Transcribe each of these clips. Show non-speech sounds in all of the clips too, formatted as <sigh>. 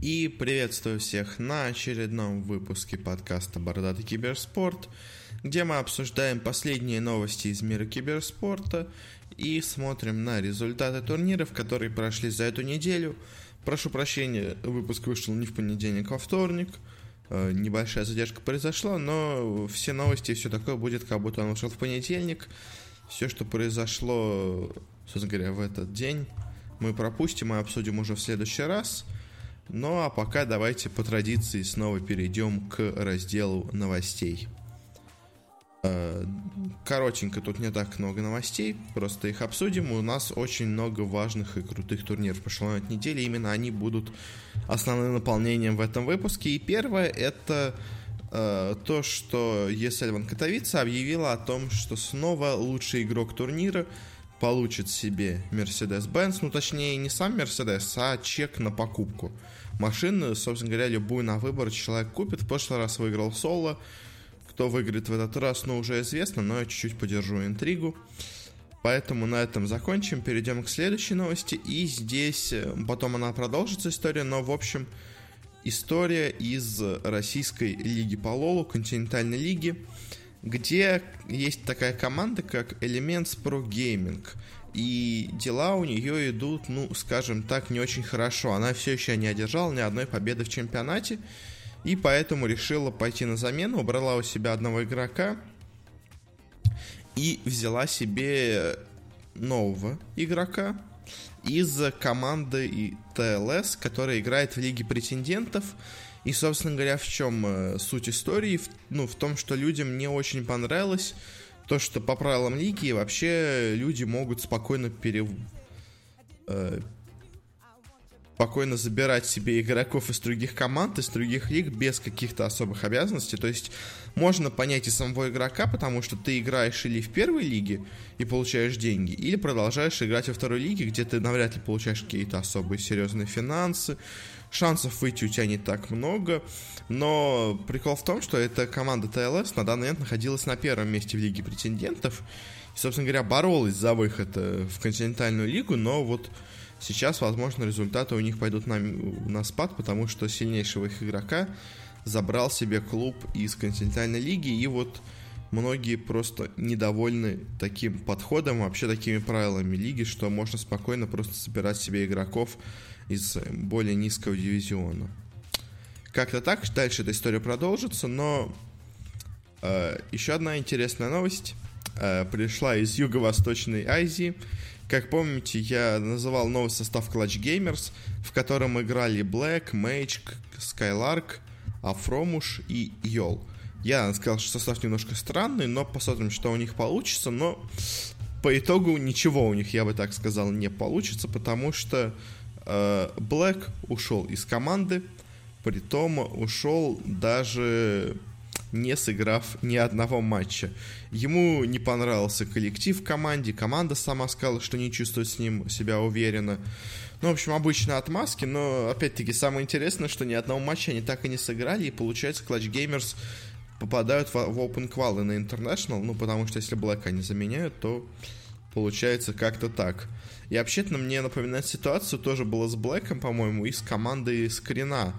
И приветствую всех на очередном выпуске подкаста «Бородатый киберспорт», где мы обсуждаем последние новости из мира киберспорта и смотрим на результаты турниров, которые прошли за эту неделю. Прошу прощения, выпуск вышел не в понедельник, а во вторник. Э, небольшая задержка произошла, но все новости и все такое будет, как будто он вышел в понедельник. Все, что произошло, собственно говоря, в этот день, мы пропустим и обсудим уже в следующий раз – ну а пока давайте по традиции снова перейдем к разделу новостей. Э, коротенько, тут не так много новостей, просто их обсудим. У нас очень много важных и крутых турниров прошлой на неделе. Именно они будут основным наполнением в этом выпуске. И первое это э, то, что ESL Катовица объявила о том, что снова лучший игрок турнира получит себе Mercedes-Benz, ну точнее не сам Mercedes, а чек на покупку машины, собственно говоря, любую на выбор человек купит. В прошлый раз выиграл соло. Кто выиграет в этот раз, ну, уже известно, но я чуть-чуть подержу интригу. Поэтому на этом закончим, перейдем к следующей новости. И здесь, э, потом она продолжится история, но, в общем, история из российской лиги по Лолу, континентальной лиги, где есть такая команда, как Elements Pro Gaming – и дела у нее идут, ну, скажем так, не очень хорошо. Она все еще не одержала ни одной победы в чемпионате, и поэтому решила пойти на замену, убрала у себя одного игрока и взяла себе нового игрока из команды ТЛС, которая играет в Лиге претендентов. И, собственно говоря, в чем э, суть истории? Ну, в том, что людям не очень понравилось, то, что по правилам лиги вообще люди могут спокойно пере... Э, спокойно забирать себе игроков из других команд, из других лиг без каких-то особых обязанностей. То есть можно понять и самого игрока, потому что ты играешь или в первой лиге и получаешь деньги, или продолжаешь играть во второй лиге, где ты навряд ли получаешь какие-то особые серьезные финансы, шансов выйти у тебя не так много. Но прикол в том, что эта команда ТЛС на данный момент находилась на первом месте в Лиге претендентов. И, собственно говоря, боролась за выход э, в континентальную лигу, но вот сейчас, возможно, результаты у них пойдут на, на спад, потому что сильнейшего их игрока забрал себе клуб из континентальной лиги, и вот многие просто недовольны таким подходом, вообще такими правилами лиги, что можно спокойно просто собирать себе игроков из более низкого дивизиона. Как-то так, дальше эта история продолжится, но э, еще одна интересная новость э, пришла из Юго-Восточной Азии. Как помните, я называл новый состав Clutch Gamers, в котором играли Black, Mage, Skylark, Афромуш и Йол. Я сказал, что состав немножко странный, но посмотрим, что у них получится. Но по итогу ничего у них, я бы так сказал, не получится, потому что э, Black ушел из команды, притом ушел даже не сыграв ни одного матча. Ему не понравился коллектив в команде, команда сама сказала, что не чувствует с ним себя уверенно. Ну, в общем, обычно отмазки, но, опять-таки, самое интересное, что ни одного матча они так и не сыграли, и получается, Clutch Gamers попадают в, в Open Qual и на International, ну, потому что если Black они заменяют, то получается как-то так. И вообще-то мне напоминает ситуацию тоже было с Блэком, по-моему, и с командой Скрина,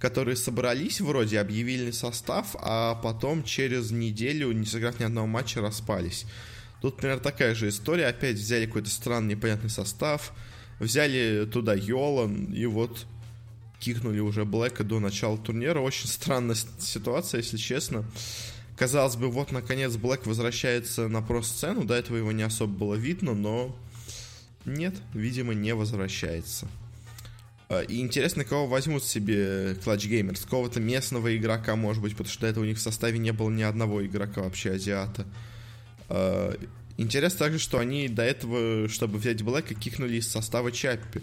которые собрались вроде, объявили состав, а потом через неделю, не сыграв ни одного матча, распались. Тут, например, такая же история. Опять взяли какой-то странный, непонятный состав, взяли туда Йолан, и вот кикнули уже Блэка до начала турнира. Очень странная ситуация, если честно. Казалось бы, вот, наконец, Блэк возвращается на про-сцену. До этого его не особо было видно, но нет, видимо, не возвращается. А, и интересно, кого возьмут себе Clutch Gamers. Какого-то местного игрока, может быть, потому что до этого у них в составе не было ни одного игрока вообще азиата. А, интересно также, что они до этого, чтобы взять Блэка, кикнули из состава Чаппи.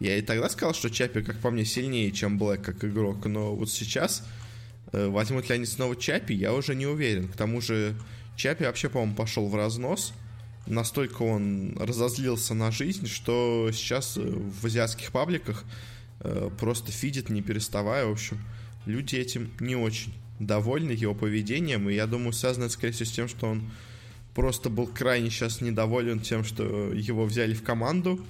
Я и тогда сказал, что Чаппи, как по мне, сильнее, чем Блэк как игрок, но вот сейчас э, возьмут ли они снова Чаппи, я уже не уверен. К тому же Чаппи вообще, по-моему, пошел в разнос – настолько он разозлился на жизнь, что сейчас э, в азиатских пабликах э, просто фидит не переставая. В общем, люди этим не очень довольны его поведением, и я думаю, связано это, скорее всего, с тем, что он просто был крайне сейчас недоволен тем, что его взяли в команду.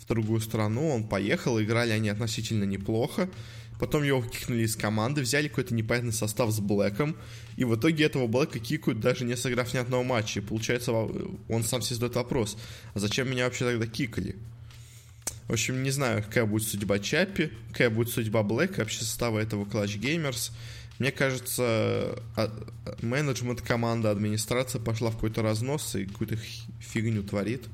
в другую страну, он поехал, играли они относительно неплохо. Потом его кикнули из команды, взяли какой-то непонятный состав с Блэком, и в итоге этого Блэка кикают, даже не сыграв ни одного матча. И получается, он сам себе задает вопрос, а зачем меня вообще тогда кикали? В общем, не знаю, какая будет судьба Чаппи, какая будет судьба Блэка, вообще состава этого Clutch Gamers. Мне кажется, а, менеджмент команда, администрация пошла в какой-то разнос и какую-то фигню творит.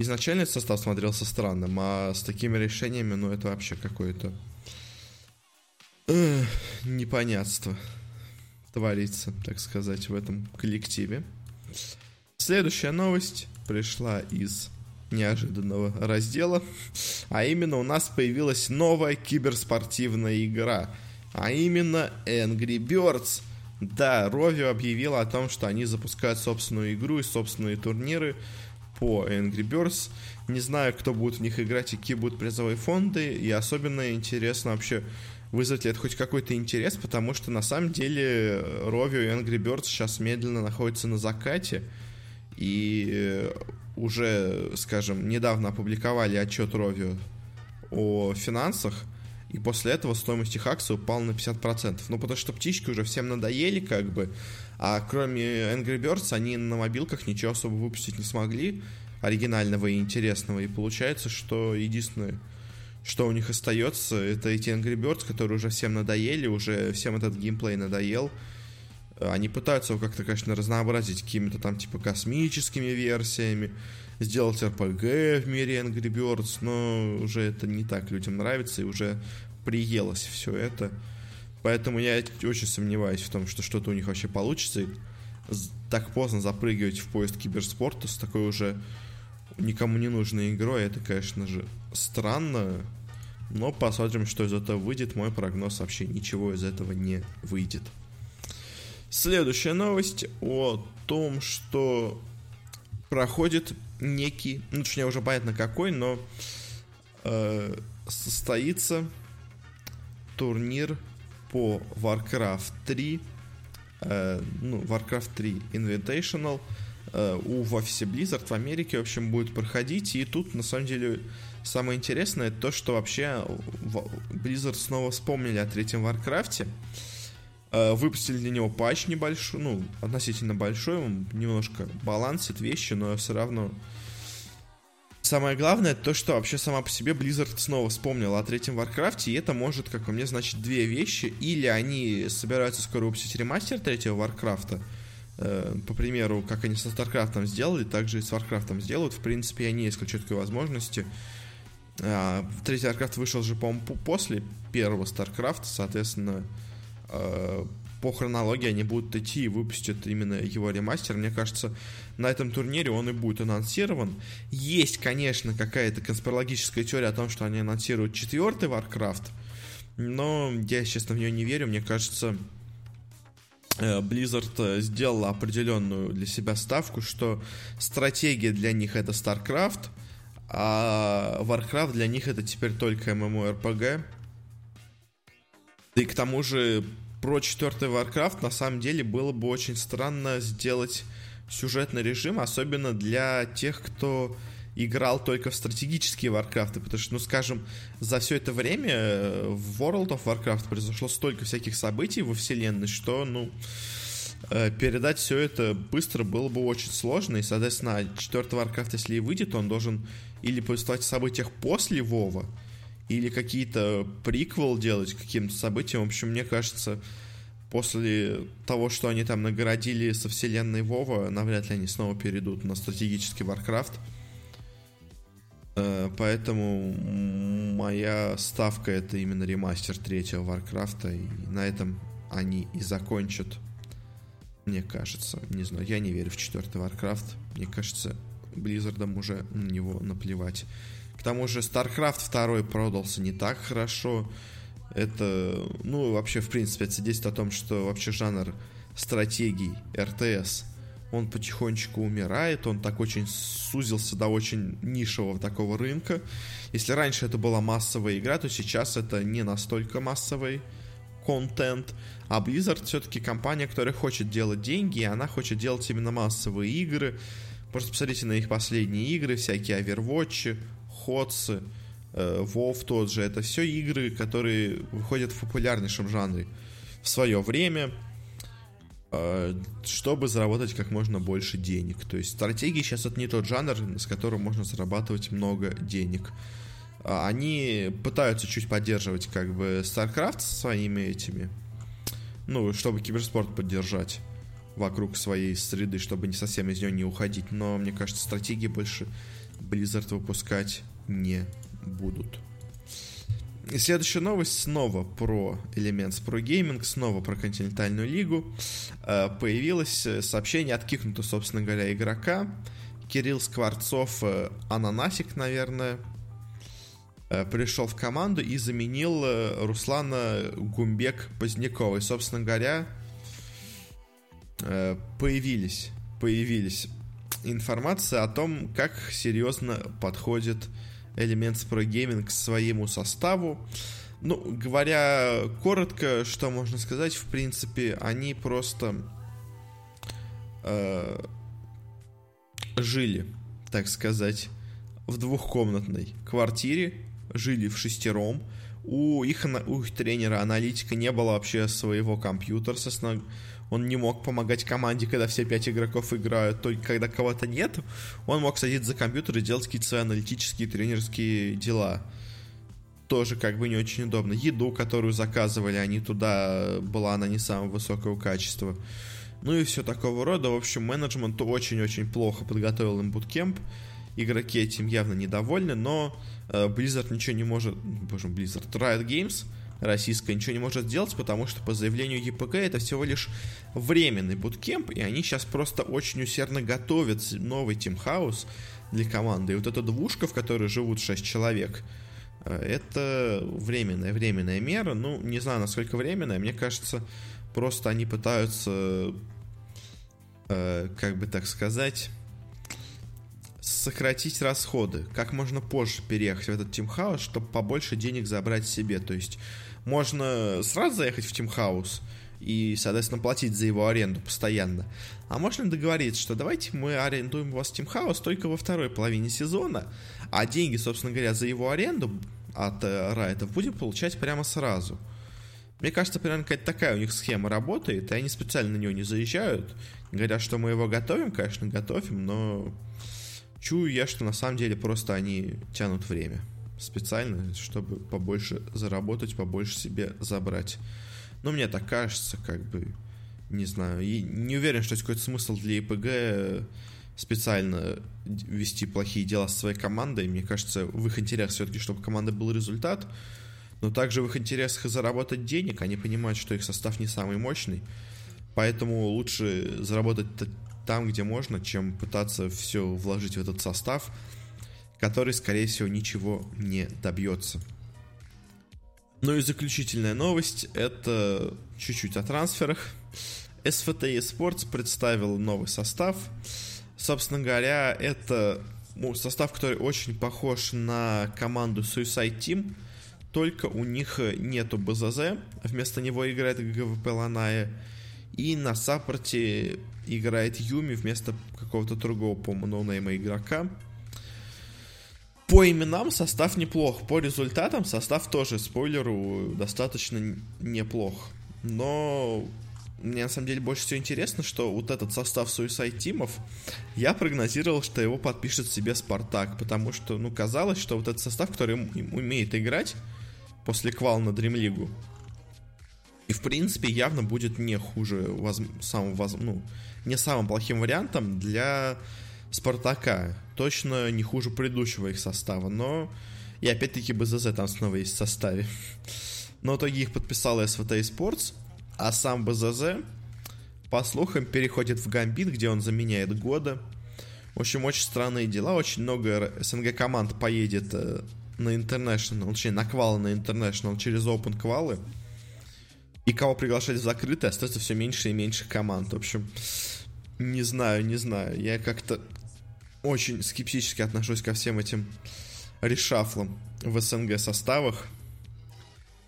Изначально этот состав смотрелся странным, а с такими решениями, ну, это вообще какое-то непонятство творится, так сказать, в этом коллективе. Следующая новость пришла из неожиданного раздела, а именно у нас появилась новая киберспортивная игра, а именно Angry Birds. Да, Rovio объявила о том, что они запускают собственную игру и собственные турниры по Angry Birds. Не знаю, кто будет в них играть и какие будут призовые фонды, и особенно интересно вообще, вызовет ли это хоть какой-то интерес, потому что на самом деле Rovio и Angry Birds сейчас медленно находятся на закате, и уже, скажем, недавно опубликовали отчет Rovio о финансах, и после этого стоимость их акций упала на 50%. Ну, потому что птички уже всем надоели, как бы. А кроме Angry Birds, они на мобилках ничего особо выпустить не смогли, оригинального и интересного. И получается, что единственное, что у них остается, это эти Angry Birds, которые уже всем надоели, уже всем этот геймплей надоел. Они пытаются его как-то, конечно, разнообразить какими-то там типа космическими версиями, сделать RPG в мире Angry Birds, но уже это не так людям нравится и уже приелось все это. Поэтому я очень сомневаюсь в том, что что-то у них вообще получится. И так поздно запрыгивать в поезд киберспорта с такой уже никому не нужной игрой, это, конечно же, странно. Но посмотрим, что из этого выйдет. Мой прогноз вообще ничего из этого не выйдет. Следующая новость о том, что проходит некий, ну, точнее, уже понятно какой, но э, состоится турнир по Warcraft 3, э, ну, Warcraft 3 Invitational э, у в офисе Blizzard в Америке, в общем, будет проходить, и тут, на самом деле, самое интересное, то, что вообще Blizzard снова вспомнили о третьем Warcraft, Э, выпустили для него патч небольшой, ну, относительно большой, он немножко балансит вещи, но все равно... Самое главное, то, что вообще сама по себе Blizzard снова вспомнила о третьем Warcraft, и это может, как по мне, значить две вещи. Или они собираются скоро выпустить ремастер третьего Warcraft, э, по примеру, как они со StarCraft сделали, так же и с Warcraft сделают. В принципе, они исключают такой возможности. А, третий Warcraft вышел же, по-моему, после первого StarCraft, соответственно, Э, по хронологии они будут идти и выпустят именно его ремастер. Мне кажется, на этом турнире он и будет анонсирован. Есть, конечно, какая-то конспирологическая теория о том, что они анонсируют четвертый Warcraft, но я, честно, в нее не верю. Мне кажется, э, Blizzard сделала определенную для себя ставку, что стратегия для них это StarCraft, а Warcraft для них это теперь только MMORPG. Да и к тому же про четвертый Warcraft на самом деле было бы очень странно сделать сюжетный режим, особенно для тех, кто играл только в стратегические Warcraft, потому что, ну, скажем, за все это время в World of Warcraft произошло столько всяких событий во вселенной, что, ну, э, передать все это быстро было бы очень сложно, и, соответственно, четвертый Warcraft, если и выйдет, он должен или о событиях после Вова, или какие-то приквел делать каким-то событиям. В общем, мне кажется, после того, что они там наградили со вселенной Вова, навряд ли они снова перейдут на стратегический Warcraft. Э, поэтому моя ставка это именно ремастер третьего Варкрафта, и на этом они и закончат. Мне кажется, не знаю, я не верю в четвертый Warcraft. Мне кажется, Близзардам уже на него наплевать. К тому же StarCraft 2 продался не так хорошо. Это, ну, вообще, в принципе, это свидетельствует о том, что вообще жанр стратегий РТС, он потихонечку умирает, он так очень сузился до очень нишевого такого рынка. Если раньше это была массовая игра, то сейчас это не настолько массовый контент. А Blizzard все-таки компания, которая хочет делать деньги, и она хочет делать именно массовые игры. Просто посмотрите на их последние игры, всякие Overwatch, Ходсы, Вов тот же. Это все игры, которые выходят в популярнейшем жанре в свое время, чтобы заработать как можно больше денег. То есть стратегии сейчас это не тот жанр, с которым можно зарабатывать много денег. А, они пытаются чуть поддерживать как бы StarCraft своими этими, ну, чтобы киберспорт поддержать вокруг своей среды, чтобы не совсем из нее не уходить. Но мне кажется, стратегии больше Blizzard выпускать не будут. И следующая новость снова про Elements Pro Gaming, снова про континентальную лигу. Э, появилось сообщение от кикнута, собственно говоря, игрока. Кирилл Скворцов, э, Ананасик, наверное, Э, пришел в команду и заменил э, Руслана Гумбек Позднякова. И, собственно говоря, э, появились, появились информация о том, как серьезно подходит Elements Pro Gaming к своему составу. Ну, говоря коротко, что можно сказать, в принципе, они просто э, жили, так сказать, в двухкомнатной квартире жили в шестером. У их, у их тренера-аналитика не было вообще своего компьютера, соответственно, он не мог помогать команде, когда все пять игроков играют, только когда кого-то нет, он мог садиться за компьютер и делать какие-то свои аналитические тренерские дела. Тоже как бы не очень удобно. Еду, которую заказывали они туда, была она не самого высокого качества. Ну и все такого рода. В общем, менеджмент очень-очень плохо подготовил им буткемп. Игроки этим явно недовольны, но Э, Blizzard ничего не может... Боже, Blizzard. Riot Games российская ничего не может сделать, потому что по заявлению ЕПК это всего лишь временный буткемп, и они сейчас просто очень усердно готовят новый House для команды. И вот эта двушка, в которой живут 6 человек, э, это временная, временная мера. Ну, не знаю, насколько временная. Мне кажется, просто они пытаются, э, как бы так сказать сократить расходы, как можно позже переехать в этот Тимхаус, чтобы побольше денег забрать себе. То есть можно сразу заехать в team house и, соответственно, платить за его аренду постоянно. А можно договориться, что давайте мы арендуем у вас team house только во второй половине сезона, а деньги, собственно говоря, за его аренду от э, Riot ов будем получать прямо сразу. Мне кажется, примерно какая-то такая у них схема работает, и они специально на нее не заезжают. Говорят, что мы его готовим, конечно, готовим, но Чую я, что на самом деле просто они тянут время специально, чтобы побольше заработать, побольше себе забрать. Но мне так кажется, как бы, не знаю, и не уверен, что есть какой-то смысл для ИПГ специально вести плохие дела со своей командой. Мне кажется, в их интересах все-таки, чтобы у команды был результат, но также в их интересах и заработать денег. Они понимают, что их состав не самый мощный, поэтому лучше заработать там, где можно, чем пытаться все вложить в этот состав, который, скорее всего, ничего не добьется. Ну и заключительная новость — это чуть-чуть о трансферах. SFT Esports представил новый состав. Собственно говоря, это ну, состав, который очень похож на команду Suicide Team, только у них нету БЗЗ, вместо него играет ГВП Ланая, и на саппорте играет Юми вместо какого-то другого, по-моему, ноунейма игрока. По именам состав неплох, по результатам состав тоже, спойлеру, достаточно неплох. Но мне на самом деле больше всего интересно, что вот этот состав Suicide Тимов, я прогнозировал, что его подпишет себе Спартак, потому что, ну, казалось, что вот этот состав, который умеет играть после квал на Дримлигу, принципе, явно будет не хуже, воз... самым, воз... ну, не самым плохим вариантом для Спартака. Точно не хуже предыдущего их состава, но... И опять-таки БЗЗ там снова есть в составе. Но в итоге их подписал СВТ Sports, а сам БЗЗ, по слухам, переходит в Гамбит, где он заменяет года. В общем, очень странные дела. Очень много СНГ команд поедет э, на International, точнее, на квалы на International через Open квалы. И кого приглашать в закрытый, остается все меньше и меньше команд. В общем, не знаю, не знаю. Я как-то очень скептически отношусь ко всем этим решафлам в СНГ составах.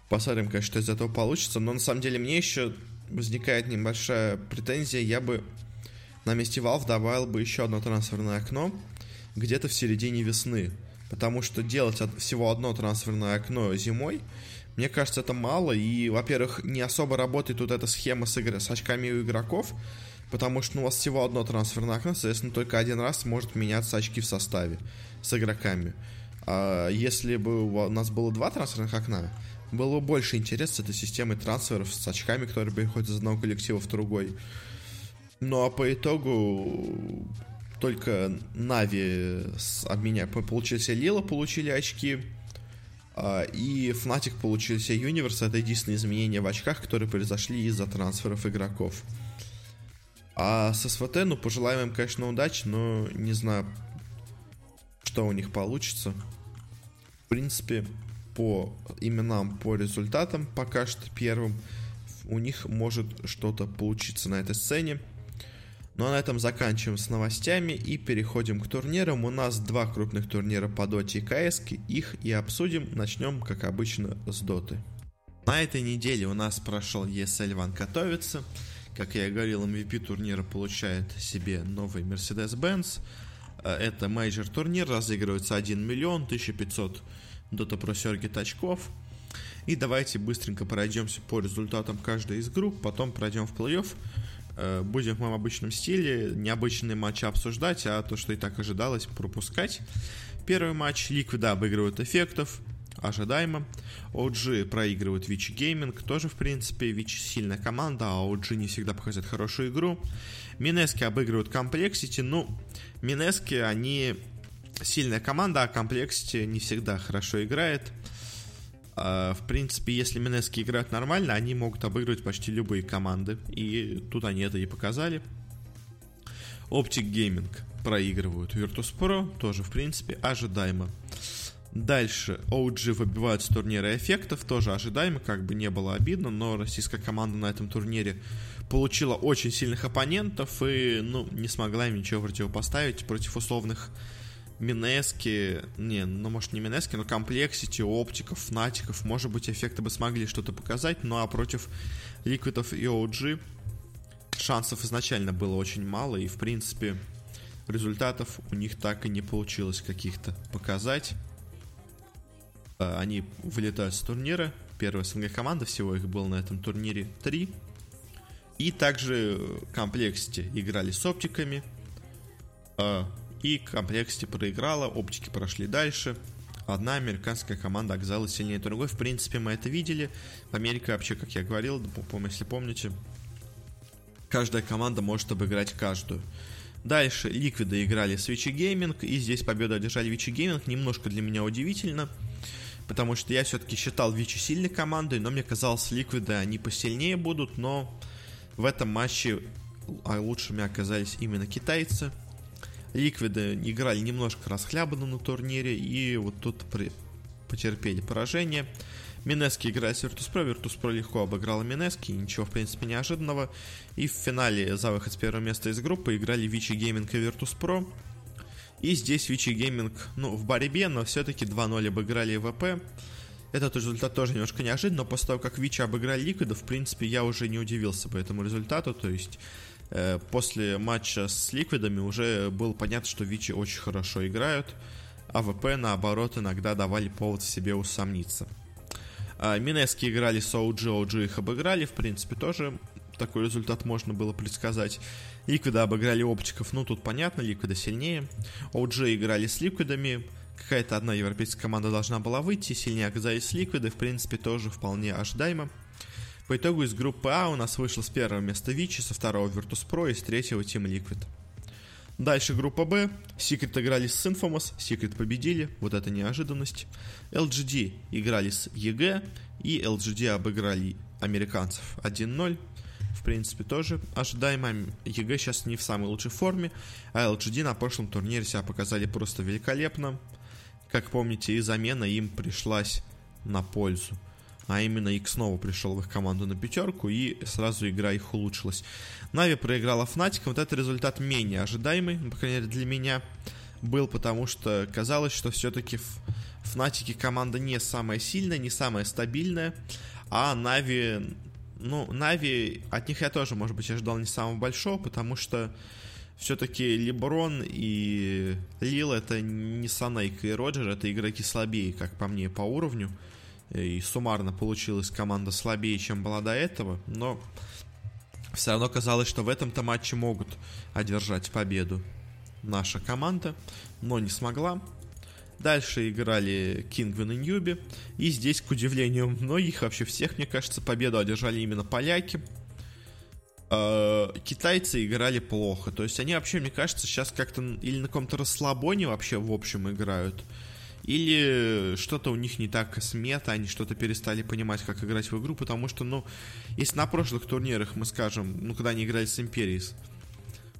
Посмотрим, конечно, что из этого получится. Но на самом деле мне еще возникает небольшая претензия. Я бы на месте Valve добавил бы еще одно трансферное окно где-то в середине весны. Потому что делать всего одно трансферное окно зимой, мне кажется, это мало. И, во-первых, не особо работает тут эта схема с, игр... с очками у игроков, потому что ну, у вас всего одно трансферное окно, соответственно, только один раз может меняться очки в составе с игроками. А если бы у нас было два трансферных окна, было бы больше интереса с этой системой трансферов с очками, которые переходят из одного коллектива в другой. Ну а по итогу только Нави обменя получили Лила, получили очки. А, и Fnatic получили себе Юниверс. Это единственные изменения в очках, которые произошли из-за трансферов игроков. А с СВТ, ну, пожелаем им, конечно, удачи, но не знаю, что у них получится. В принципе, по именам, по результатам пока что первым у них может что-то получиться на этой сцене. Ну а на этом заканчиваем с новостями и переходим к турнирам. У нас два крупных турнира по доте и КС, их и обсудим. Начнем, как обычно, с доты. На этой неделе у нас прошел ESL One Katowice. Как я и говорил, MVP турнира получает себе новый Mercedes-Benz. Э, это major турнир, разыгрывается 1 миллион 1500 Dota Pro Circuit очков. И давайте быстренько пройдемся по результатам каждой из групп, потом пройдем в плей-офф. Э, будем в моем обычном стиле необычные матчи обсуждать, а то, что и так ожидалось, пропускать. Первый матч Liquid обыгрывают эффектов, ожидаемо. OG проигрывают Vici Gaming, тоже, в принципе, Vici сильная команда, а OG не всегда показывает хорошую игру. Mineski обыгрывают compLexity, ну, Mineski, они сильная команда, а compLexity не всегда хорошо играет. А, в принципе, если Mineski играют нормально, они могут обыгрывать почти любые команды. И тут они это и показали. Optic Gaming проигрывают Virtus Pro, тоже, в принципе, ожидаемо. Дальше OG выбивают с турнира эффектов, тоже ожидаемо, как бы не было обидно, но российская команда на этом турнире получила очень сильных оппонентов и, ну, не смогла им ничего противопоставить против условных Mineski, не, ну может не Mineski, но compLexity, Optic ов, Fnatic ов, может быть эффекты бы смогли что-то показать, ну а против Liquid ов и OG шансов изначально было очень мало, и в принципе результатов у них так и не получилось каких-то показать. А, они вылетают с турнира, первая СНГ команда, всего их было на этом турнире 3. И также compLexity играли с Optic ами. И compLexity проиграла, Optic и прошли дальше. Одна американская команда оказалась сильнее другой. В принципе, мы это видели. В Америке вообще, как я говорил, если помните, каждая команда может обыграть каждую. Дальше Liquid ы играли с Vici Gaming, и здесь победу одержали Vici Gaming. Немножко для меня удивительно, потому что я все-таки считал Вичи сильной командой, но мне казалось, Ликвиды они посильнее будут, но в этом матче а лучшими оказались именно китайцы – Ликвиды играли немножко расхлябанно на турнире, и вот тут при... потерпели поражение. Минески играет с Virtus.pro, Virtus.pro легко обыграла Минески, ничего в принципе неожиданного. И в финале за выход с первого места из группы играли Вичи Gaming и Virtus.pro. И здесь Вичи Gaming, ну, в борьбе, но все-таки 2-0 обыграли ВП. Этот результат тоже немножко неожиданно, но после того, как Вичи обыграли Ликвида, в принципе, я уже не удивился по этому результату, то есть после матча с Ликвидами уже было понятно, что Вичи очень хорошо играют, а ВП, наоборот, иногда давали повод в себе усомниться. А, Минески играли с OG, OG их обыграли, в принципе, тоже такой результат можно было предсказать. Ликвида обыграли оптиков, ну тут понятно, Ликвида сильнее. OG играли с Ликвидами, какая-то одна европейская команда должна была выйти, сильнее оказались Ликвиды, в принципе, тоже вполне ожидаемо. По итогу из группы А у нас вышло с первого места Вичи, со второго Virtus.pro и с третьего Team Liquid. Дальше группа Б. Secret играли с Infamous, Secret победили, вот это неожиданность. LGD играли с EG, и LGD обыграли американцев 1-0. В принципе, тоже ожидаемо. EG сейчас не в самой лучшей форме, а LGD на прошлом турнире себя показали просто великолепно. Как помните, и замена им пришлась на пользу а именно Ик снова пришел в их команду на пятерку, и сразу игра их улучшилась. Нави проиграла Fnatic, вот этот результат менее ожидаемый, по крайней мере для меня, был, потому что казалось, что все-таки в Фнатике команда не самая сильная, не самая стабильная, а Нави, ну, Нави, от них я тоже, может быть, ожидал не самого большого, потому что все-таки Леброн и Лил это не Санейка и Роджер, это игроки слабее, как по мне, по уровню. И суммарно получилась команда слабее, чем была до этого, но все равно казалось, что в этом-то матче могут одержать победу наша команда, но не смогла. Дальше играли Кингвин и Ньюби. И здесь, к удивлению многих, вообще всех, мне кажется, победу одержали именно поляки. Э, китайцы играли плохо. То есть они вообще, мне кажется, сейчас как-то или на каком-то расслабоне вообще в общем играют, или что-то у них не так с мета, они что-то перестали понимать, как играть в игру, потому что, ну, если на прошлых турнирах мы скажем, ну, когда они играли с Империей,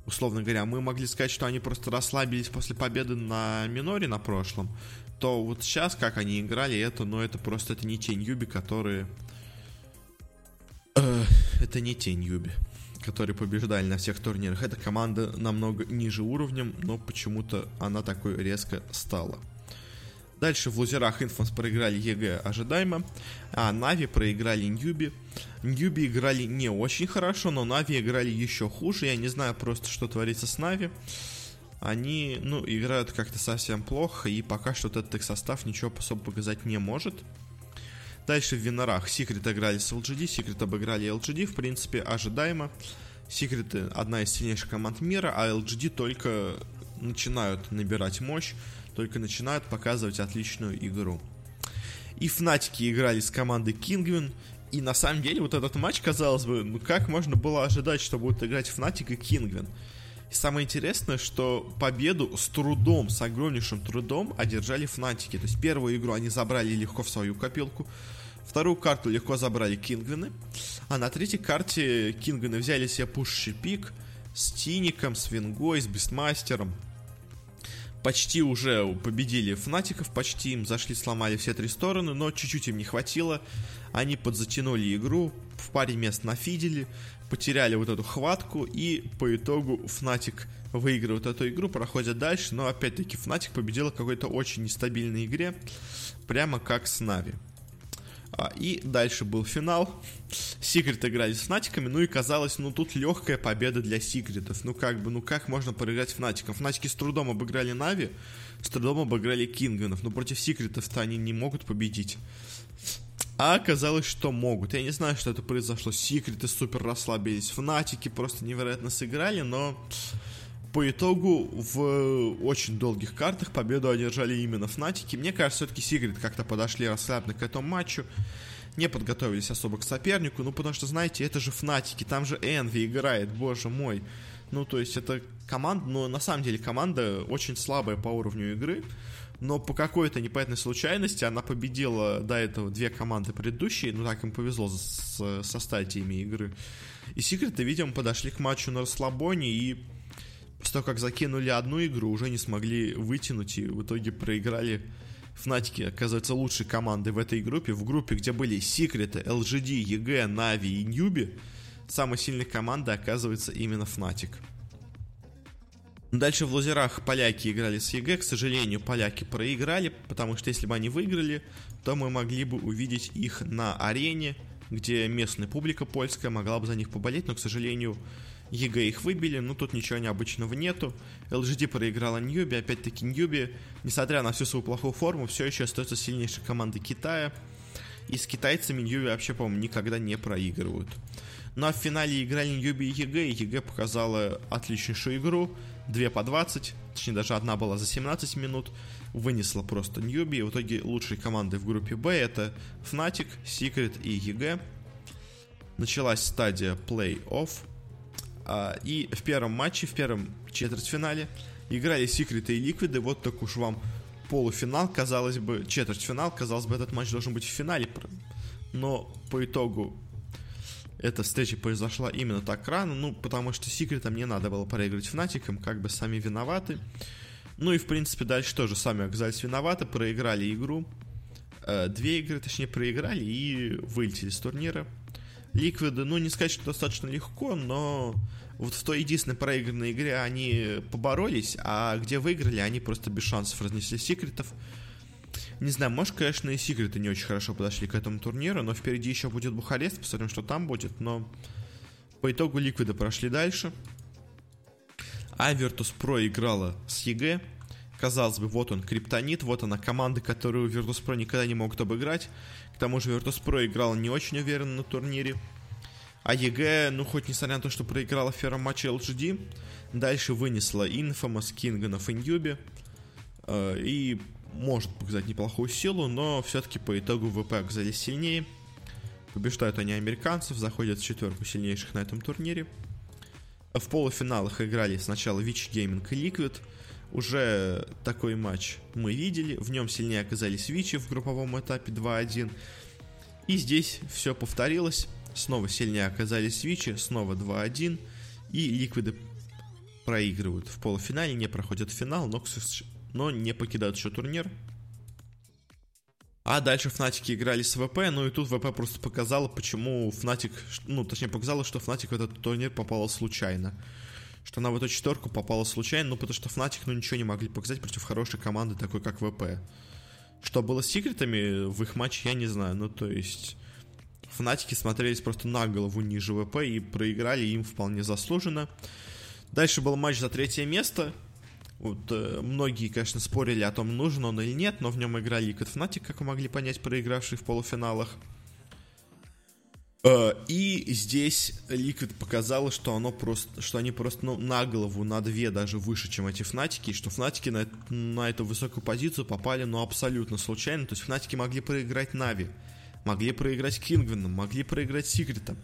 условно говоря, мы могли сказать, что они просто расслабились после победы на миноре на прошлом, то вот сейчас, как они играли, это, ну, это просто это не те Newbee, которые... Э, это не те Newbee, которые побеждали на всех турнирах. Эта команда намного ниже уровнем, но почему-то она такой резко стала. Дальше в лузерах Infamous проиграли EG ожидаемо, а Na'Vi проиграли Newbee. Ньюби играли не очень хорошо, но Нави играли еще хуже. Я не знаю просто, что творится с Нави. Они, ну, играют как-то совсем плохо, и пока что этот их состав ничего особо показать не может. Дальше в Винорах Секрет играли с LGD, Секрет обыграли LGD, в принципе, ожидаемо. Секреты одна из сильнейших команд мира, а LGD только начинают набирать мощь только начинают показывать отличную игру. И Фнатики играли с командой Kinguin, и на самом деле вот этот матч, казалось бы, ну как можно было ожидать, что будут играть Fnatic и Kinguin? И самое интересное, что победу с трудом, с огромнейшим трудом одержали Фнатики. То есть первую игру они забрали легко в свою копилку, вторую карту легко забрали Кингвины, а на третьей карте Кингвины взяли себе пушащий пик с Тиником, с Вингой, с Бестмастером, почти уже победили Фнатиков, почти им зашли, сломали все три стороны, но чуть-чуть им не хватило. Они подзатянули игру, в паре мест нафидели, потеряли вот эту хватку, и по итогу Fnatic выигрывает эту игру, проходят дальше, но опять-таки Фнатик победила в какой-то очень нестабильной игре, прямо как с Нави. А, и дальше был финал. Секрет играли с Фнатиками, ну и казалось, ну тут легкая победа для Секретов. Ну как бы, ну как можно проиграть Фнатикам? Фнатики с трудом обыграли Нави, с трудом обыграли Кингвинов, но против Секретов-то они не могут победить. А оказалось, что могут. Я не знаю, что это произошло. Секреты супер расслабились. Фнатики просто невероятно сыграли, но по итогу в очень долгих картах победу одержали именно Фнатики. Мне кажется, все-таки Сигрид как-то подошли расслабленно к этому матчу. Не подготовились особо к сопернику, ну потому что, знаете, это же Фнатики, там же Энви играет, боже мой. Ну, то есть это команда, но на самом деле команда очень слабая по уровню игры, но по какой-то непонятной случайности она победила до этого две команды предыдущие, ну так им повезло с, со стадиями игры. И Секреты, видимо, подошли к матчу на расслабоне и после того, как закинули одну игру, уже не смогли вытянуть и в итоге проиграли Фнатики, оказывается, лучшей командой в этой группе. В группе, где были Секреты, LGD, EG, Нави и Ньюби, самой сильной командой оказывается именно Fnatic. Дальше в лузерах поляки играли с EG. К сожалению, поляки проиграли, потому что если бы они выиграли, то мы могли бы увидеть их на арене, где местная публика польская могла бы за них поболеть, но, к сожалению, EG их выбили, но тут ничего необычного нету. LGD проиграла Newbee, опять-таки Newbee, несмотря на всю свою плохую форму, все еще остается сильнейшей командой Китая. И с китайцами Newbee вообще, по-моему, никогда не проигрывают. Ну а в финале играли Newbee и EG, и EG показала отличнейшую игру, 2 по 20, точнее даже одна была за 17 минут, вынесла просто Newbee, в итоге лучшей командой в группе Б это Fnatic, Secret и EG. Началась стадия плей-офф, и в первом матче, в первом четвертьфинале играли Секреты и Ликвиды. Вот так уж вам полуфинал, казалось бы, четвертьфинал, казалось бы, этот матч должен быть в финале. Но по итогу эта встреча произошла именно так рано, ну, потому что Секретам не надо было проигрывать Фнатикам, как бы сами виноваты. Ну и, в принципе, дальше тоже сами оказались виноваты, проиграли игру. Э, две игры, точнее, проиграли и вылетели с турнира. Ликвиды, ну, не сказать, что достаточно легко, но вот в той единственной проигранной игре они поборолись, а где выиграли, они просто без шансов разнесли секретов. Не знаю, может, конечно, и секреты не очень хорошо подошли к этому турниру, но впереди еще будет Бухарест, посмотрим, что там будет, но по итогу Ликвиды прошли дальше. а Virtus.pro играла с EG. Казалось бы, вот он, Криптонит, вот она команда, которую Virtus.pro никогда не могут обыграть. К тому же Virtus.pro играла не очень уверенно на турнире. А EG, ну хоть несмотря на то, что проиграла в первом матче LGD, дальше вынесла Infamous, Кинганов и Newbee. Э, и может показать неплохую силу, но все-таки по итогу ВП оказались сильнее. Побеждают они американцев, заходят в четверку сильнейших на этом турнире. В полуфиналах играли сначала Вич Gaming и Liquid. Уже такой матч мы видели. В нем сильнее оказались Вичи в групповом этапе 2-1. И здесь все повторилось. Снова сильнее оказались Вичи, снова 2-1. И Ликвиды проигрывают в полуфинале, не проходят финал, но, но не покидают еще турнир. А дальше Фнатики играли с ВП, ну и тут ВП просто показала, почему Fnatic, ну, точнее, показала, что Fnatic в этот турнир попала случайно. Что она в эту четверку попала случайно, ну, потому что Fnatic, ну, ничего не могли показать против хорошей команды, такой как ВП. Что было с секретами в их матче, я не знаю, ну, то есть... Фнатики смотрелись просто на голову ниже ВП и проиграли им вполне заслуженно. Дальше был матч за третье место, вот, э, многие, конечно, спорили о том, нужен он или нет, но в нем играли Liquid Fnatic, как вы могли понять, проигравшие в полуфиналах. Э, и здесь Liquid показала, что, оно просто, что они просто ну, на голову, на две даже выше, чем эти Фнатики, и что Фнатики на, на эту высокую позицию попали ну, абсолютно случайно. То есть Фнатики могли проиграть Нави, могли проиграть Кингвином, могли проиграть Секретом.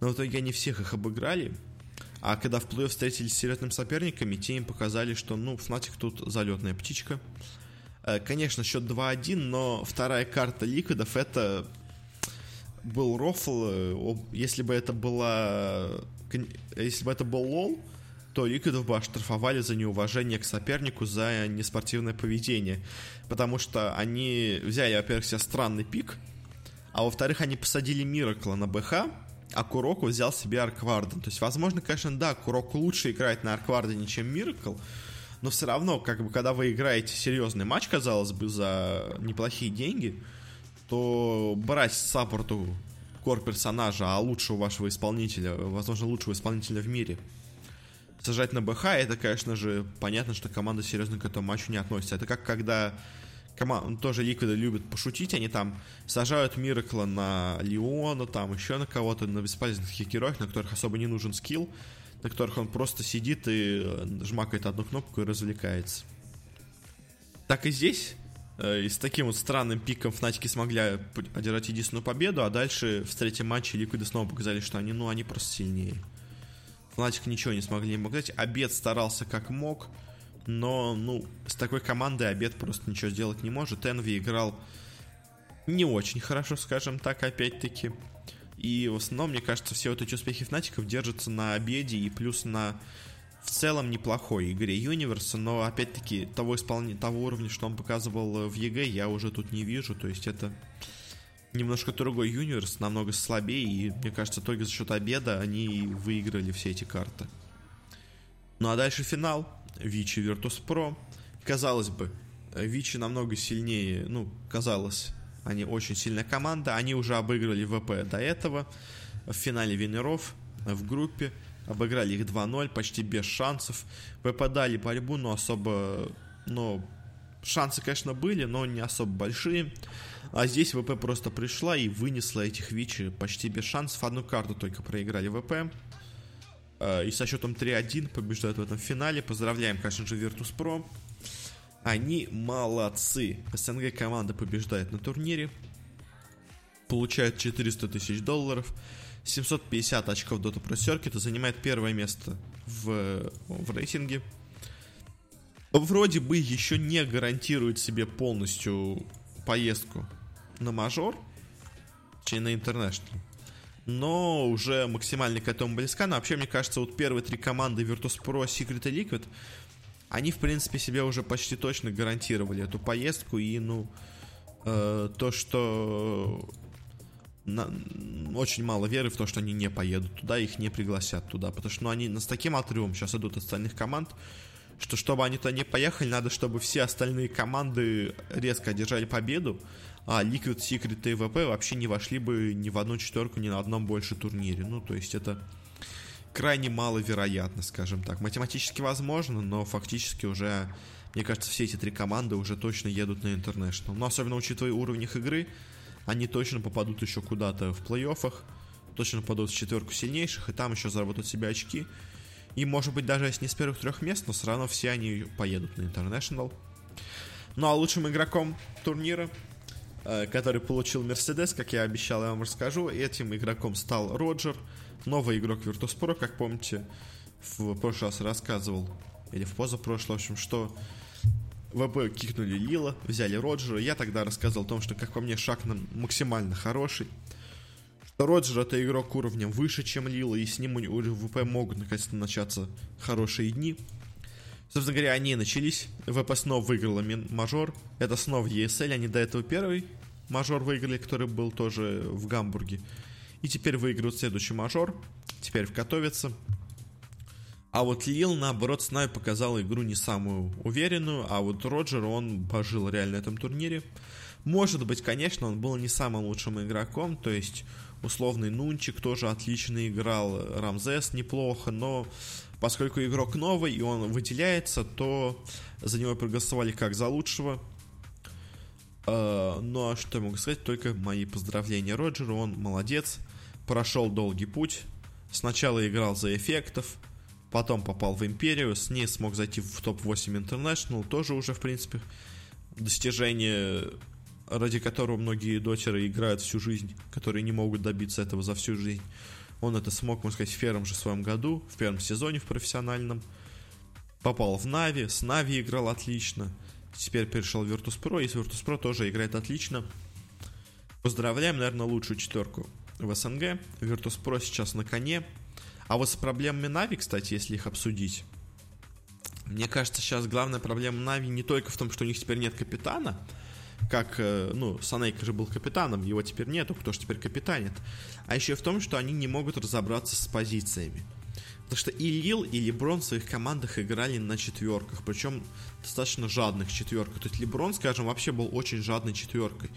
Но в итоге они всех их обыграли, а когда в плей-офф встретились с серьезными соперниками, те им показали, что, ну, Фнатик тут залетная птичка. Э, конечно, счет 2-1, но вторая карта ликвидов это был рофл. Э, если бы это была... Если бы это был лол, то ликвидов бы оштрафовали за неуважение к сопернику, за неспортивное поведение. Потому что они взяли, во-первых, себе странный пик, а во-вторых, они посадили Миракла на БХ, а Куроку взял себе Аркварден. То есть, возможно, конечно, да, Куроку лучше играет на Арквардене, чем Миракл, но все равно, как бы, когда вы играете серьезный матч, казалось бы, за неплохие деньги, то брать саппорту кор персонажа, а лучшего вашего исполнителя, возможно, лучшего исполнителя в мире, сажать на БХ, это, конечно же, понятно, что команда серьезно к этому матчу не относится. Это как когда команд, тоже Ликвиды любят пошутить, они там сажают Миракла на Леона, там еще на кого-то, на бесполезных героев, на которых особо не нужен скилл, на которых он просто сидит и жмакает одну кнопку и развлекается. Так и здесь, и с таким вот странным пиком Фнатики смогли одержать единственную победу, а дальше в третьем матче Ликвиды снова показали, что они, ну, они просто сильнее. Фнатик ничего не смогли им показать, Обед старался как мог, но, ну, с такой командой Abed просто ничего сделать не может. EnVy играл не очень хорошо, скажем так, опять-таки. И в основном, мне кажется, все вот эти успехи Фнатиков держатся на Абеде и плюс на в целом неплохой игре Юниверса, но опять-таки того, исполнения, того уровня, что он показывал в EG, я уже тут не вижу. То есть это немножко другой Universe, намного слабее, и мне кажется, только за счет Абеда они выиграли все эти карты. Ну а дальше финал. Вичи Virtus.pro. Казалось бы, Вичи намного сильнее, ну, казалось, они очень сильная команда. Они уже обыграли ВП до этого в финале Венеров в группе. Обыграли их 2-0, почти без шансов. Выпадали борьбу, но особо... Но шансы, конечно, были, но не особо большие. А здесь ВП просто пришла и вынесла этих Вичи почти без шансов. Одну карту только проиграли ВП. Э, и со счетом 3-1 побеждают в этом финале. Поздравляем, конечно же, Virtus.pro. Они молодцы. СНГ команда побеждает на турнире. Получает 400 тысяч долларов. 750 очков Dota Pro Circuit. Занимает первое место в, в рейтинге. Вроде бы еще не гарантирует себе полностью поездку на мажор, чи на интернешнл но уже максимально к этому близка. Но вообще, мне кажется, вот первые три команды Virtus.pro, Secret и Liquid, они, в принципе, себе уже почти точно гарантировали эту поездку. И, ну, э, то, что на, очень мало веры в то, что они не поедут туда, их не пригласят туда. Потому что ну, они с таким отрывом сейчас идут от остальных команд, что чтобы они туда не поехали, надо, чтобы все остальные команды резко одержали победу, а Liquid Secret и ВП вообще не вошли бы ни в одну четверку, ни на одном больше турнире. Ну, то есть это крайне маловероятно, скажем так. Математически возможно, но фактически уже, мне кажется, все эти три команды уже точно едут на International. Но особенно учитывая уровень их игры, они точно попадут еще куда-то в плей-оффах, точно попадут в четверку сильнейших, и там еще заработают себе очки. И, может быть, даже если не с первых трех мест, но все равно все они поедут на International. Ну а лучшим игроком турнира, э, который получил Мерседес, как я обещал, я вам расскажу, этим игроком стал Роджер, новый игрок Virtus.pro, как помните, в прошлый раз рассказывал, или в позапрошлый, в общем, что ВП кикнули Лила, взяли Роджера. Я тогда рассказывал о том, что, как по мне, шаг нам максимально хороший. Что Роджер это игрок уровнем выше, чем Лила, и с ним у ВП могут наконец-то начаться хорошие дни. Собственно говоря, они начались. ВП снова выиграла мажор. Это снова ESL. Они до этого первый мажор выиграли, который был тоже в Гамбурге. И теперь выигрывают следующий мажор. Теперь готовятся. А вот Лил, наоборот, с нами показал игру не самую уверенную, а вот Роджер, он пожил реально на этом турнире. Может быть, конечно, он был не самым лучшим игроком, то есть условный Нунчик тоже отлично играл, Рамзес неплохо, но поскольку игрок новый и он выделяется, то за него проголосовали как за лучшего. Uh, ну а что я могу сказать? Только мои поздравления Роджеру, он молодец прошел долгий путь. Сначала играл за эффектов, потом попал в Империю, с ней смог зайти в топ-8 International, тоже уже, в принципе, достижение, ради которого многие дотеры играют всю жизнь, которые не могут добиться этого за всю жизнь. Он это смог, можно сказать, в первом же своем году, в первом сезоне в профессиональном. Попал в Нави, с Нави играл отлично. Теперь перешел в Virtus.pro, и с Virtus.pro тоже играет отлично. Поздравляем, наверное, лучшую четверку в СНГ. Virtus.pro сейчас на коне. А вот с проблемами Нави, кстати, если их обсудить, мне кажется, сейчас главная проблема Нави не только в том, что у них теперь нет капитана, как, э, ну, Санейк же был капитаном, его теперь нету, кто же теперь капитанит, а еще в том, что они не могут разобраться с позициями. Потому что и Лил, и Леброн в своих командах играли на четверках, причем достаточно жадных четверках. То есть Леброн, скажем, вообще был очень жадной четверкой.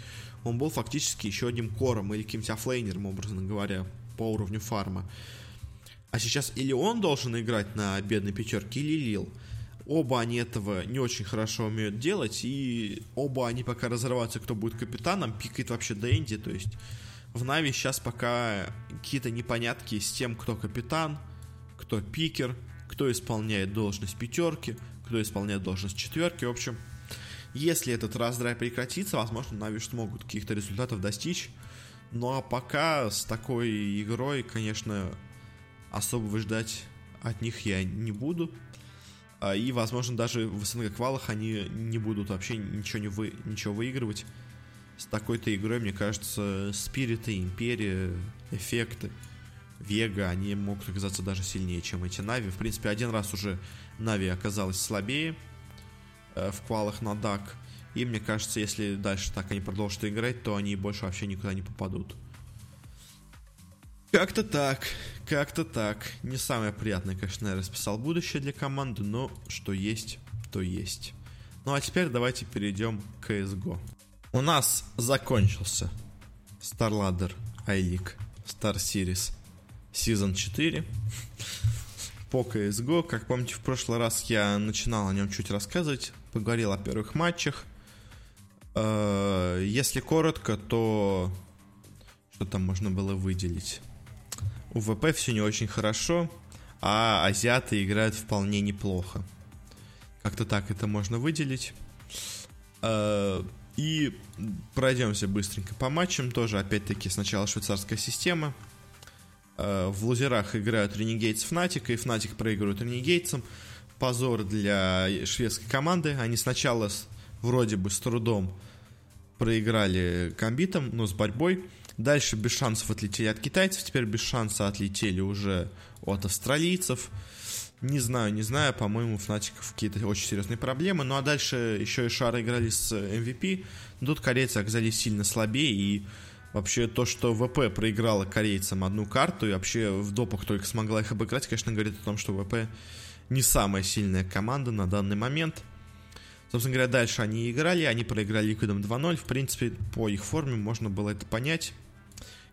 Он был фактически еще одним кором или каким-то оффлейнером, образно говоря, по уровню фарма. А сейчас или он должен играть на бедной пятерке, или Лил. Оба они этого не очень хорошо умеют делать, и оба они пока разрываются, кто будет капитаном, пикает вообще Дэнди, то есть в Нави сейчас пока какие-то непонятки с тем, кто капитан, кто пикер, кто исполняет должность пятерки, кто исполняет должность четверки. В общем, если этот раздрай прекратится, возможно, Нави смогут каких-то результатов достичь. Ну а пока с такой игрой, конечно, особо ждать от них я не буду. А, и, возможно, даже в СНГ квалах они не будут вообще ничего, не вы, ничего выигрывать. С такой-то игрой, мне кажется, Спириты, Империя, Эффекты – Вега, они могут оказаться даже сильнее, чем эти Нави. В принципе, один раз уже Нави оказалась слабее э, в квалах на Дак. И мне кажется, если дальше так они продолжат играть, то они больше вообще никуда не попадут. Как-то так, как-то так. Не самое приятное, конечно, я расписал будущее для команды, но что есть, то есть. Ну а теперь давайте перейдем к CSGO. У нас закончился StarLadder iLeague Star Series Season 4 <laughs> по CSGO. Как помните, в прошлый раз я начинал о нем чуть рассказывать, поговорил о первых матчах. Э, если коротко, то что там можно было выделить? У ВП все не очень хорошо, а азиаты играют вполне неплохо. Как-то так это можно выделить. Э, и пройдемся быстренько по матчам. Тоже, опять-таки, сначала швейцарская система – Э, в лузерах играют Renegades Fnatic, и Fnatic проигрывают Renegades. Позор для шведской команды. Они сначала вроде бы с трудом проиграли комбитом, но с борьбой. Дальше без шансов отлетели от китайцев, теперь без шанса отлетели уже от австралийцев. Не знаю, не знаю, по-моему, Fnatic какие-то очень серьезные проблемы. Ну а дальше еще и Шары играли с MVP. Тут корейцы оказались сильно слабее, и Вообще то, что ВП проиграла корейцам одну карту и вообще в допах только смогла их обыграть, конечно, говорит о том, что ВП не самая сильная команда на данный момент. Собственно говоря, дальше они играли, они проиграли Ликвидом 2-0. В принципе, по их форме можно было это понять.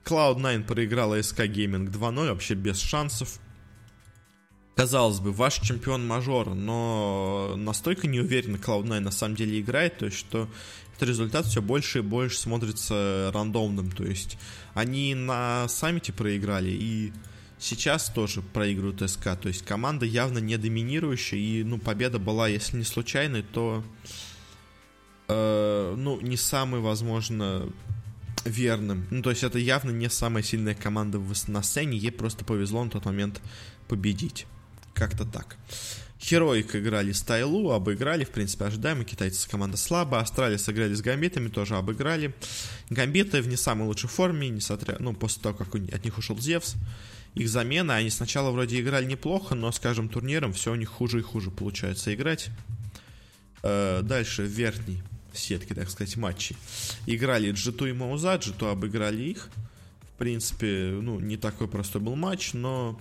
Cloud9 проиграла SK Gaming 2-0, вообще без шансов. казалось бы, ваш чемпион мажор, но настолько неуверенно Cloud9 на самом деле играет, то есть, что этот результат все больше и больше смотрится рандомным, то есть они на саммите проиграли и сейчас тоже проигрывают СК, то есть команда явно не доминирующая, и, ну, победа была, если не случайной, то, э, ну, не самый, возможно, верным. Ну, то есть это явно не самая сильная команда на сцене, ей просто повезло на тот момент победить. Как-то так. Хероик играли с Тайлу, обыграли, в принципе, ожидаемо. Китайцы команда слабая. Австралия сыграли с Гамбитами, тоже обыграли. Гамбиты в не самой лучшей форме, несмотря, ну, после того, как от них ушел Зевс. Их замена, они сначала вроде играли неплохо, но, скажем, турниром все у них хуже и хуже получается играть. Э, дальше, верхний сетки, так сказать, матчей. Играли Джиту и Мауза, Джиту обыграли их. В принципе, ну, не такой простой был матч, но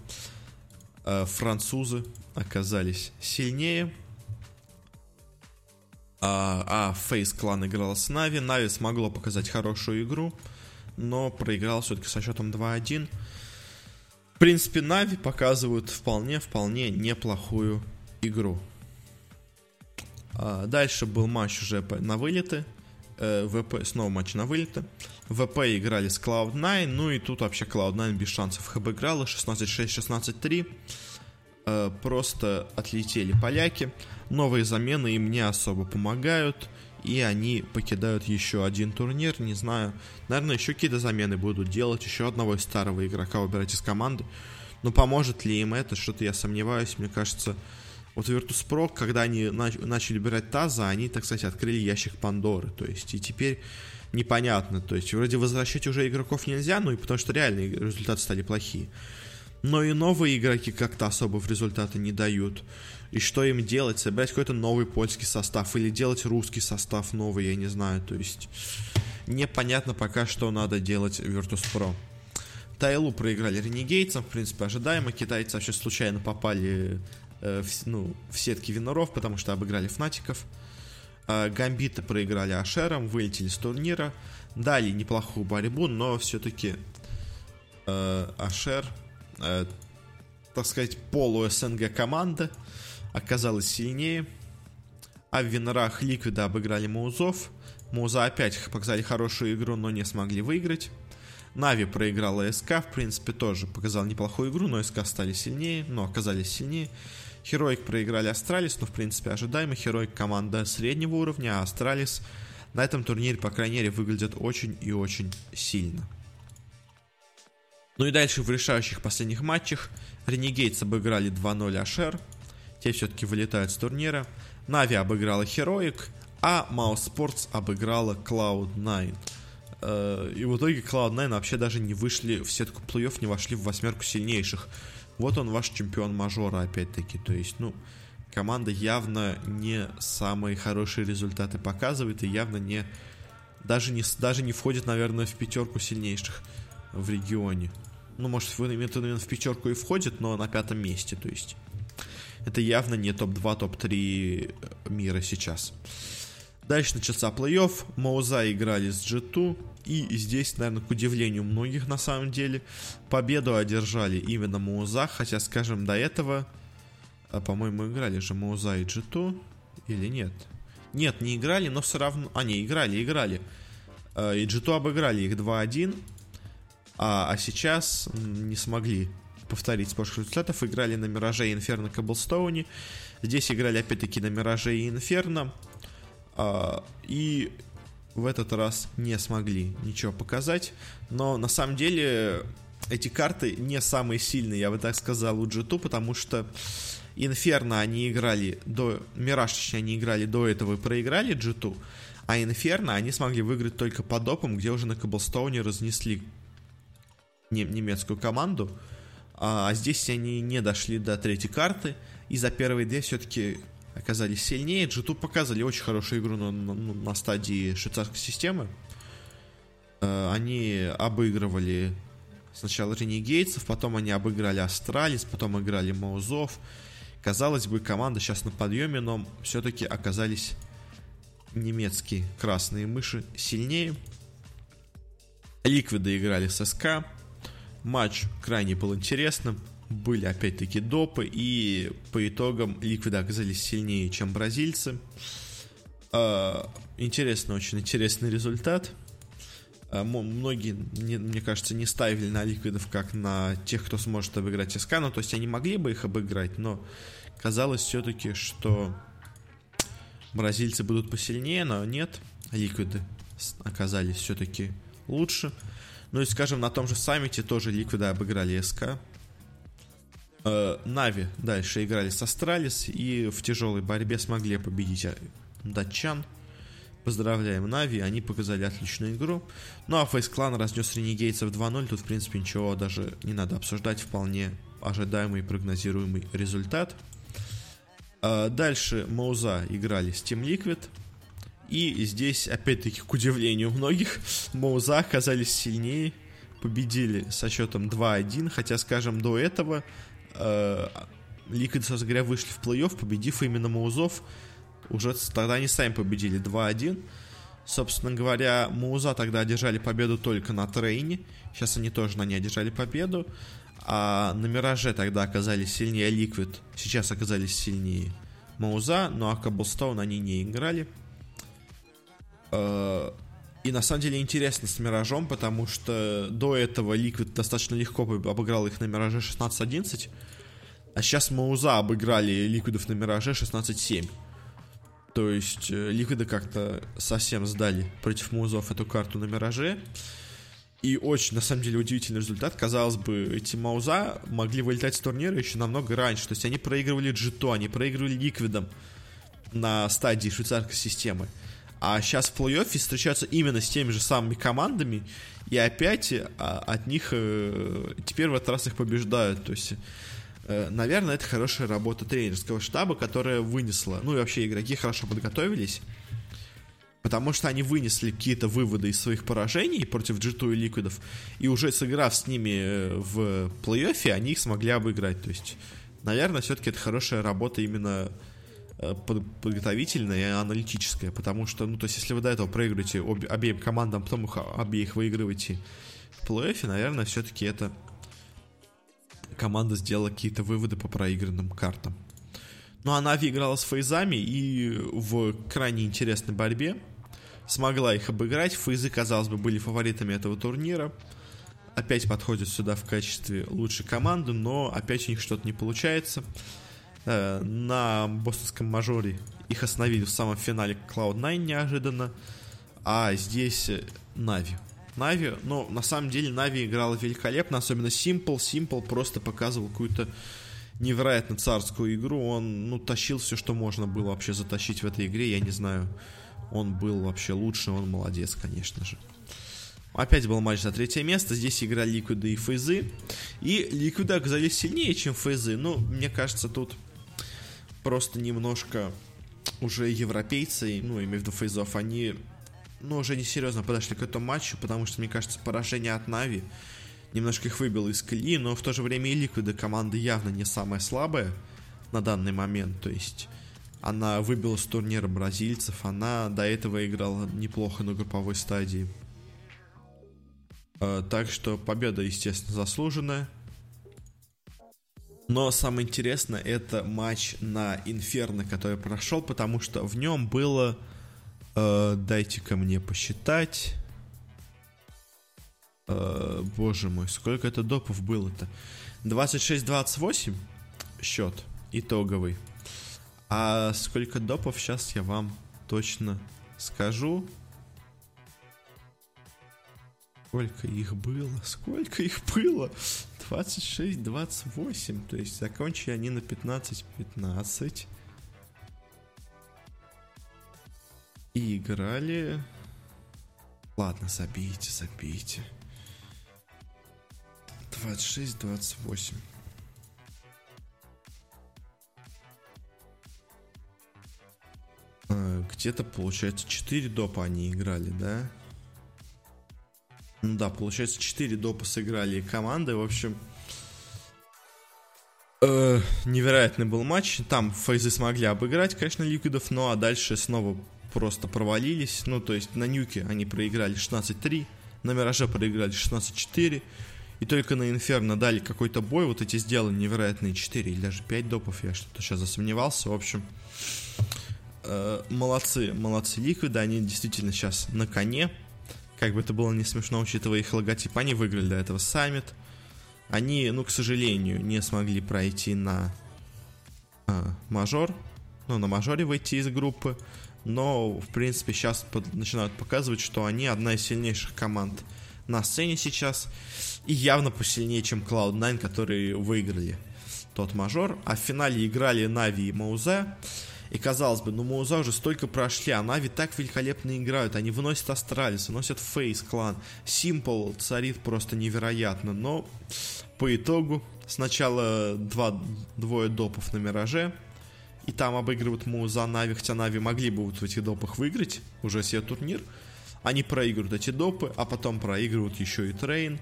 э, французы оказались сильнее. А, а FaZe Clan играл с Нави. Нави смогло показать хорошую игру, но проиграл все-таки со счетом 2-1. В принципе, Нави показывают вполне-вполне неплохую игру. А дальше был матч уже на вылеты. Э, ВП, снова матч на вылеты. ВП играли с Cloud9, ну и тут вообще Cloud9 без шансов обыграла. 16-6, 16-3. Э, просто отлетели поляки. Новые замены им не особо помогают. И они покидают еще один турнир, не знаю. Наверное, еще какие-то замены будут делать. Еще одного старого игрока убирать из команды. Но поможет ли им это, что-то я сомневаюсь. Мне кажется, вот Virtus.pro, когда они начали убирать Таза, они, так сказать, открыли ящик Пандоры. То есть, и теперь непонятно. То есть, вроде возвращать уже игроков нельзя, ну и потому что реально результаты стали плохие. Но и новые игроки как-то особо в результаты не дают. И что им делать? Собирать какой-то новый польский состав или делать русский состав новый, я не знаю. То есть, непонятно пока, что надо делать Virtus.pro. Тайлу проиграли Ренегейтсам, в принципе, ожидаемо. Китайцы вообще случайно попали Э, в, ну, в сетке виноров, потому что обыграли Фнатиков. Э, Гамбиты проиграли Ашером, вылетели с турнира. Дали неплохую борьбу, но все-таки э, HR, э, так сказать, полу-СНГ команда оказалась сильнее. А в винерах Ликвида обыграли Маузов. Мауза опять показали хорошую игру, но не смогли выиграть. Нави проиграла SK, в принципе, тоже показал неплохую игру, но SK стали сильнее, но оказались сильнее. Heroic проиграли Astralis, но в принципе ожидаемо. Heroic команда среднего уровня, а Astralis на этом турнире, по крайней мере, выглядит очень и очень сильно. Ну и дальше в решающих последних матчах Ренегейтс обыграли 2-0 Ашер. Те все-таки вылетают с турнира. Нави обыграла Хероик, а Маус Спортс обыграла Cloud9. Э, и в итоге Cloud9 вообще даже не вышли в сетку плей-офф, не вошли в восьмерку сильнейших. Вот он ваш чемпион мажора, опять-таки. То есть, ну, команда явно не самые хорошие результаты показывает и явно не даже не, даже не входит, наверное, в пятерку сильнейших в регионе. Ну, может, в, именно в пятерку и входит, но на пятом месте, то есть. Это явно не топ-2, топ-3 мира сейчас. Дальше начался плей-офф. Мауза играли с G2. И здесь, наверное, к удивлению многих на самом деле, победу одержали именно Мауза. Хотя, скажем, до этого, а, по-моему, играли же Мауза и G2. Или нет? Нет, не играли, но все равно... А, не, играли, играли. А, и G2 обыграли их 2-1. А, а сейчас не смогли повторить прошлых результатов. Играли на Мираже и Инферно Каблстоуне. Здесь играли опять-таки на Мираже и Инферно. А, и в этот раз не смогли ничего показать. Но на самом деле эти карты не самые сильные, я бы так сказал, у G2, потому что Инферно они играли до... Мираж, точнее, они играли до этого и проиграли G2, а Инферно они смогли выиграть только по допам, где уже на Каблстоуне разнесли немецкую команду. А здесь они не дошли до третьей карты, и за первые две все-таки оказались сильнее. G2 показывали очень хорошую игру на, на, ну, на стадии швейцарской системы. Э, они обыгрывали сначала Ренегейтсов, потом они обыграли Astralis, потом играли Маузов. Казалось бы, команда сейчас на подъеме, но все-таки оказались немецкие красные мыши сильнее. Ликвиды играли с SK. Матч крайне был интересным. Были опять-таки допы, и по итогам ликвиды оказались сильнее, чем бразильцы. А, интересно, очень интересный результат. А, многие, мне кажется, не ставили на ликвидов как на тех, кто сможет обыграть СК. Ну, то есть они могли бы их обыграть, но казалось все-таки, что бразильцы будут посильнее, но нет. Ликвиды оказались все-таки лучше. Ну и, скажем, на том же саммите тоже ликвиды обыграли СК. Э, Na'Vi дальше играли с Астралис и в тяжелой борьбе смогли победить э, датчан. Поздравляем Нави, они показали отличную игру. Ну а Фейс Клан разнес Ренегейцев 2-0, тут в принципе ничего даже не надо обсуждать, вполне ожидаемый и прогнозируемый результат. Э, дальше Мауза играли с Team Liquid. И здесь, опять-таки, к удивлению многих, <laughs> Мауза оказались сильнее, победили со счетом 2-1, хотя, скажем, до этого э, Liquid, собственно говоря, вышли в плей-офф, победив именно Маузов. Уже тогда они сами победили 2-1. Собственно говоря, Мауза тогда одержали победу только на трейне. Сейчас они тоже на ней одержали победу. А на Мираже тогда оказались сильнее Liquid. Сейчас оказались сильнее Мауза. Ну а Cobblestone они не играли. И на самом деле интересно с Миражом, потому что до этого Liquid достаточно легко обыграл их на Мираже 16-11, а сейчас Мауза обыграли Ликвидов на Мираже 16-7. То есть э, Ликвиды как-то совсем сдали против Маузов эту карту на Мираже. И очень, на самом деле, удивительный результат. Казалось бы, эти Мауза могли вылетать с турнира еще намного раньше. То есть они проигрывали Джито, они проигрывали Ликвидом на стадии швейцарской системы. А сейчас в плей-оффе встречаются именно с теми же самыми командами, и опять а, от них э, теперь в этот раз их побеждают. То есть, э, наверное, это хорошая работа тренерского штаба, которая вынесла, ну и вообще игроки хорошо подготовились, потому что они вынесли какие-то выводы из своих поражений против G2 и Ликвидов, и уже сыграв с ними э, в плей-оффе, они их смогли обыграть. То есть, наверное, все-таки это хорошая работа именно подготовительная и аналитическая, потому что, ну, то есть, если вы до этого проигрываете обе, обеим командам, потом их обеих выигрываете в плей-оффе, наверное, все-таки это команда сделала какие-то выводы по проигранным картам. Ну, а Нави играла с фейзами и в крайне интересной борьбе смогла их обыграть. Фейзы, казалось бы, были фаворитами этого турнира. Опять подходят сюда в качестве лучшей команды, но опять у них что-то не получается. Э, на бостонском мажоре их остановили в самом финале Cloud9 неожиданно, а здесь Нави. Нави, ну, на самом деле, Нави играла великолепно, особенно Simple. Simple просто показывал какую-то невероятно царскую игру. Он, ну, тащил все, что можно было вообще затащить в этой игре. Я не знаю, он был вообще лучше, он молодец, конечно же. Опять был матч за третье место. Здесь играли Ликвиды и Фейзы. И Ликвиды оказались сильнее, чем Фейзы. Ну, мне кажется, тут просто немножко уже европейцы, ну, имею в виду фейзов, они, ну, уже несерьезно подошли к этому матчу, потому что, мне кажется, поражение от Нави немножко их выбило из колеи, но в то же время и Ликвиды команда явно не самая слабая на данный момент, то есть она выбила с турнира бразильцев, она до этого играла неплохо на групповой стадии. А, так что победа, естественно, заслуженная. Но самое интересное это матч на Инферно, который прошел, потому что в нем было... Э, дайте-ка мне посчитать. Э, боже мой, сколько это допов было-то? 26-28 счет итоговый. А сколько допов сейчас я вам точно скажу. Сколько их было? Сколько их было? 26-28. То есть закончили они на 15-15. И играли... Ладно, забейте, забейте. 26-28. А, где-то, получается, 4 допа они играли, да? Ну да, получается, 4 допа сыграли команды. В общем, э, невероятный был матч. Там фейзы смогли обыграть, конечно, ликвидов, ну а дальше снова просто провалились. Ну, то есть на Нюке они проиграли 16-3, на Мираже проиграли 16-4. И только на Инферно дали какой-то бой, вот эти сделали невероятные 4 или даже 5 допов, я что-то сейчас засомневался. В общем, э, молодцы, молодцы Ликвиды, они действительно сейчас на коне. Как бы это было не смешно, учитывая их логотип, они выиграли до этого Summit. Они, ну, к сожалению, не смогли пройти на э, мажор, ну, на мажоре выйти из группы, но, в принципе, сейчас под, начинают показывать, что они одна из сильнейших команд на сцене сейчас, и явно посильнее, чем Cloud9, которые выиграли тот мажор, а в финале играли Na'Vi и Маузы, и казалось бы, ну Мауза уже столько прошли, а Na'Vi так великолепно играют, они выносят Астралис, выносят FaZe Clan, Симпл царит просто невероятно, но по итогу сначала два, двое допов на Мираже, и там обыгрывают Мауза Na'Vi, хотя Na'Vi могли бы вот в этих допах выиграть уже себе турнир. Они проигрывают эти допы, а потом проигрывают еще и Трейн.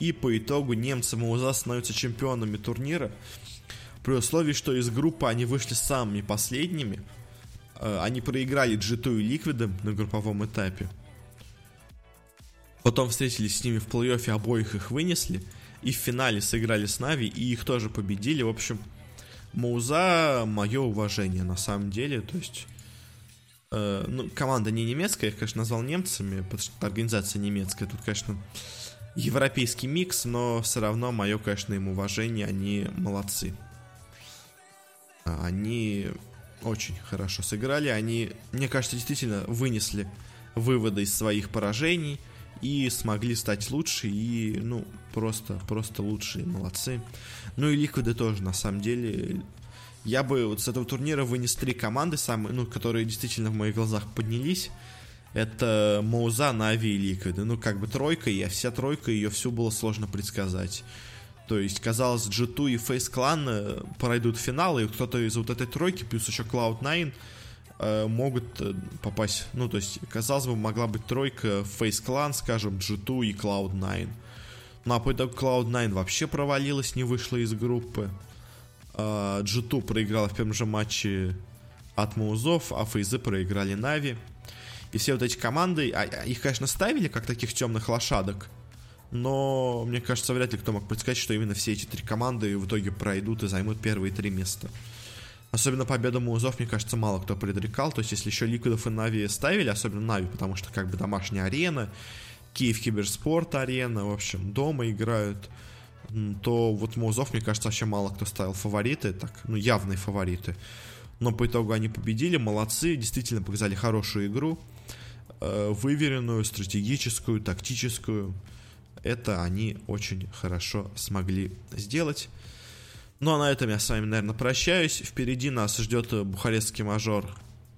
И по итогу немцы Мауза становятся чемпионами турнира. При условии, что из группы они вышли самыми последними. Э, они проиграли G2 и Ликвидом на групповом этапе. Потом встретились с ними в плей-оффе, обоих их вынесли. И в финале сыграли с Нави, и их тоже победили. В общем, Мауза, мое уважение на самом деле, то есть э, ну, команда не немецкая, я их, конечно, назвал немцами, потому что организация немецкая, тут, конечно, европейский микс, но все равно мое, конечно, им уважение, они молодцы. Они очень хорошо сыграли, они, мне кажется, действительно вынесли выводы из своих поражений и смогли стать лучше, и, ну, просто, просто лучшие, молодцы. Ну и Ликвиды тоже, на самом деле. Я бы вот с этого турнира вынес три команды, самые, ну, которые действительно в моих глазах поднялись. Это Моуза, Нави и Ликвиды. Ну, как бы тройка, и вся тройка, ее всю было сложно предсказать. То есть, казалось, G2 и Face Clan э, пройдут финал, и кто-то из вот этой тройки, плюс еще Cloud9, э, могут э, попасть. Ну, то есть, казалось бы, могла быть тройка Face Clan, скажем, G2 и Cloud9. Ну а по итогу Cloud9 вообще провалилась, не вышла из группы. А, G2 проиграла в первом же матче от Маузов, а Фейзы проиграли Нави. И все вот эти команды, а, а, их, конечно, ставили как таких темных лошадок, но мне кажется, вряд ли кто мог предсказать, что именно все эти три команды в итоге пройдут и займут первые три места. Особенно победу Маузов, мне кажется, мало кто предрекал. То есть, если еще Ликвидов и Na'Vi ставили, особенно Na'Vi, потому что как бы домашняя арена, Киев Киберспорт Арена, в общем, дома играют, то вот Маузов, мне кажется, вообще мало кто ставил фавориты, так, ну, явные фавориты. Но по итогу они победили, молодцы, действительно показали хорошую игру, э, выверенную, стратегическую, тактическую. Это они очень хорошо смогли сделать. Ну а на этом я с вами, наверное, прощаюсь. Впереди нас ждет бухарестский мажор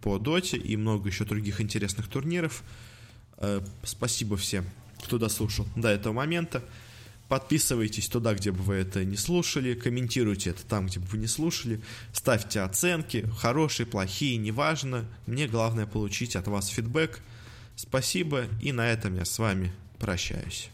по доте и много еще других интересных турниров. Э, спасибо всем, кто дослушал до этого момента. Подписывайтесь туда, где бы вы это не слушали, комментируйте это там, где бы вы не слушали, ставьте оценки, хорошие, плохие, неважно. Мне главное получить от вас фидбэк. Спасибо, и на этом я с вами прощаюсь.